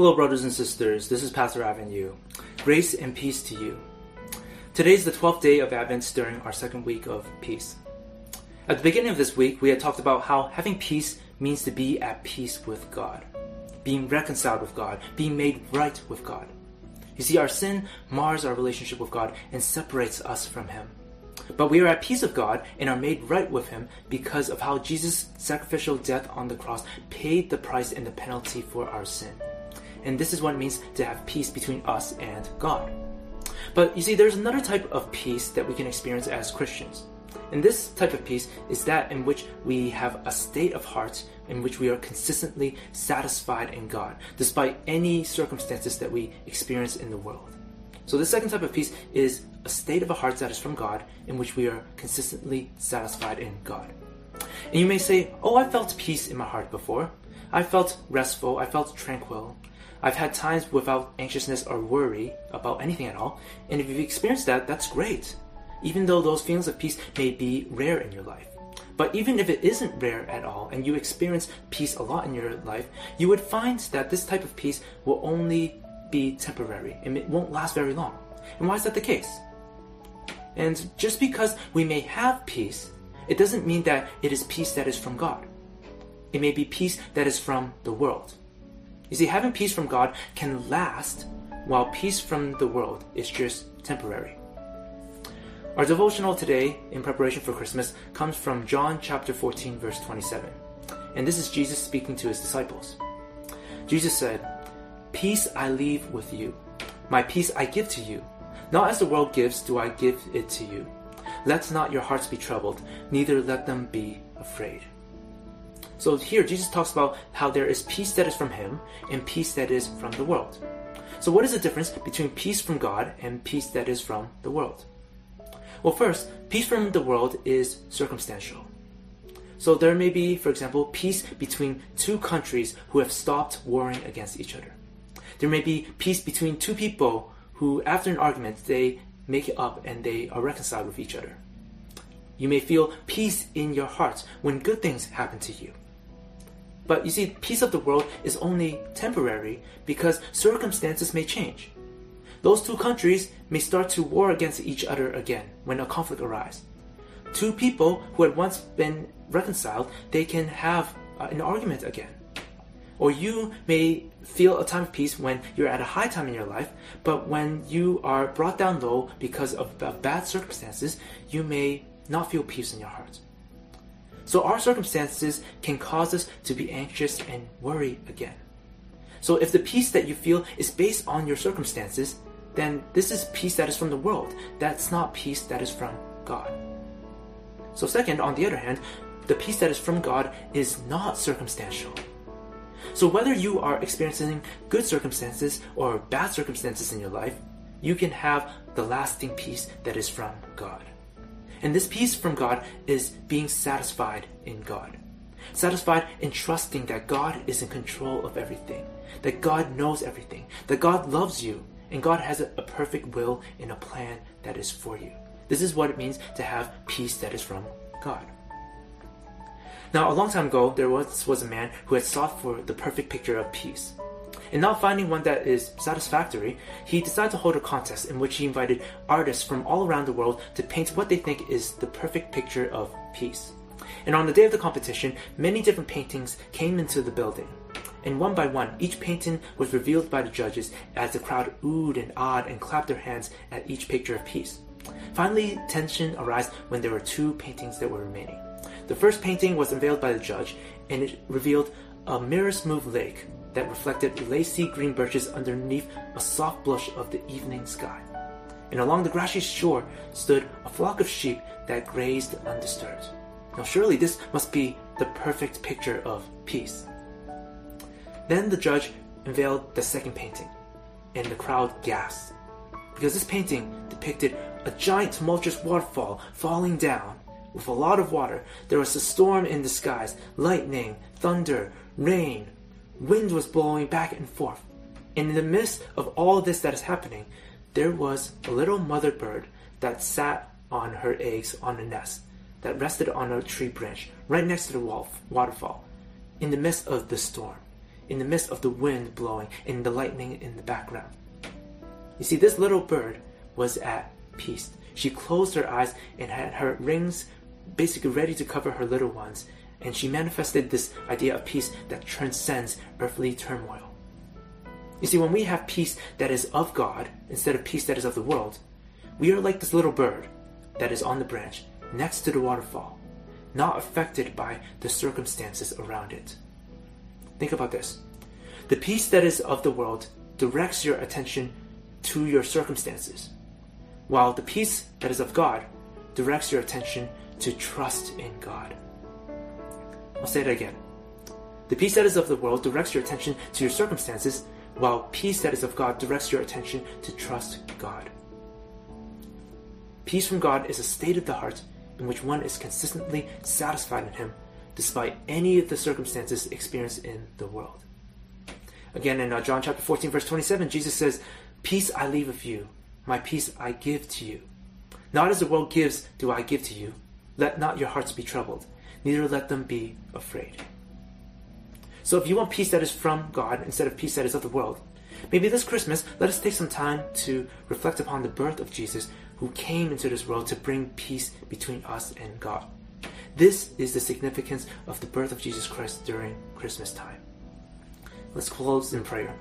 Hello, brothers and sisters. This is Pastor Ivan. Grace and peace to you. Today is the 12th day of Advent during our second week of peace. At the beginning of this week, we had talked about how having peace means to be at peace with God, being reconciled with God, being made right with God. You see, our sin mars our relationship with God and separates us from Him. But we are at peace with God and are made right with Him because of how Jesus' sacrificial death on the cross paid the price and the penalty for our sin. And this is what it means to have peace between us and God. But you see, there's another type of peace that we can experience as Christians. And this type of peace is that in which we have a state of heart in which we are consistently satisfied in God, despite any circumstances that we experience in the world. So, the second type of peace is a state of a heart that is from God, in which we are consistently satisfied in God. And you may say, Oh, I felt peace in my heart before. I felt restful, I felt tranquil. I've had times without anxiousness or worry about anything at all, and if you've experienced that, that's great, even though those feelings of peace may be rare in your life. But even if it isn't rare at all, and you experience peace a lot in your life, you would find that this type of peace will only be temporary, and it won't last very long. And why is that the case? And just because we may have peace, it doesn't mean that it is peace that is from God. It may be peace that is from the world. You see, having peace from God can last, while peace from the world is just temporary. Our devotional today, in preparation for Christmas, comes from John chapter 14, verse 27. And this is Jesus speaking to his disciples. Jesus said, Peace I leave with you, my peace I give to you. Not as the world gives, do I give it to you. Let not your hearts be troubled, neither let them be afraid. So here, Jesus talks about how there is peace that is from Him and peace that is from the world. So, what is the difference between peace from God and peace that is from the world? Well, first, peace from the world is circumstantial. So, there may be, for example, peace between two countries who have stopped warring against each other. There may be peace between two people who, after an argument, they make it up and they are reconciled with each other. You may feel peace in your heart when good things happen to you. But you see, peace of the world is only temporary because circumstances may change. Those two countries may start to war against each other again when a conflict arises. Two people who had once been reconciled, they can have uh, an argument again. Or you may feel a time of peace when you're at a high time in your life, but when you are brought down low because of bad circumstances, you may not feel peace in your heart. So our circumstances can cause us to be anxious and worry again. So if the peace that you feel is based on your circumstances, then this is peace that is from the world. That's not peace that is from God. So, second, on the other hand, the peace that is from God is not circumstantial. So, whether you are experiencing good circumstances or bad circumstances in your life, you can have the lasting peace that is from God. And this peace from God is being satisfied in God. Satisfied in trusting that God is in control of everything, that God knows everything, that God loves you, and God has a, perfect will and a plan that is for you. This is what it means to have peace that is from God. Now, a long time ago, there was, was a man who had sought for the perfect picture of peace. And not finding one that is satisfactory, he decided to hold a contest in which he invited artists from all around the world to paint what they think is the perfect picture of peace. And on the day of the competition, many different paintings came into the building. And one by one, each painting was revealed by the judges as the crowd oohed and awed and clapped their hands at each picture of peace. Finally, tension arose when there were two paintings that were remaining. The first painting was unveiled by the judge, and it revealed a mirror smooth lake that reflected lacy green birches underneath a soft blush of the evening sky. And along the grassy shore stood a flock of sheep that grazed undisturbed. Now, surely this must be the perfect picture of peace. Then the judge unveiled the second painting, and the crowd gasped, because this painting depicted a giant tumultuous waterfall falling down with a lot of water. There was a storm in the skies, lightning, thunder, rain, Wind was blowing back and forth. And in the midst of all this that is happening, there was a little mother bird that sat on her eggs on a nest that rested on a tree branch right next to the wolf waterfall in the midst of the storm. in the midst of the wind blowing and the lightning in the background. You see, this little bird was at peace. She closed her eyes and had her rings basically ready to cover her little ones, and she manifested this idea of peace that transcends earthly turmoil. You see, when we have peace that is of God instead of peace that is of the world, we are like this little bird that is on the branch next to the waterfall, not affected by the circumstances around it. Think about this. The peace that is of the world directs your attention to your circumstances, while the peace that is of God directs your attention to trust in God. I'll say it again. The peace that is of the world directs your attention to your circumstances, while peace that is of God directs your attention to trust God. Peace from God is a state of the heart in which one is consistently satisfied in Him despite any of the circumstances experienced in the world. Again, in uh, John chapter 14, verse 27, Jesus says, Peace I leave with you, my peace I give to you. Not as the world gives, do I give to you. Let not your hearts be troubled, neither let them be afraid. So if you want peace that is from God instead of peace that is of the world, maybe this Christmas let us take some time to reflect upon the birth of Jesus who came into this world to bring peace between us and God. This is the significance of the birth of Jesus Christ during Christmas time. Let's close in prayer.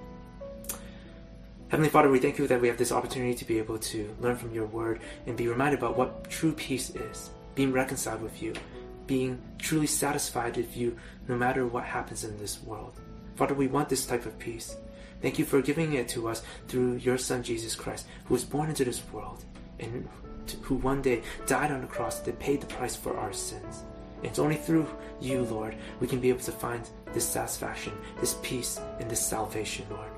Heavenly Father, we thank you that we have this opportunity to be able to learn from your word and be reminded about what true peace is, being reconciled with you, being truly satisfied with you no matter what happens in this world. Father, we want this type of peace. Thank you for giving it to us through your Son Jesus Christ, who was born into this world and who one day died on the cross that paid the price for our sins. And it's only through you, Lord, we can be able to find this satisfaction, this peace, and this salvation, Lord.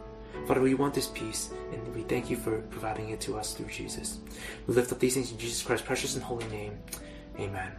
Father, we want this peace, and we thank you for providing it to us through Jesus. We lift up these things in Jesus Christ's precious and holy name. Amen.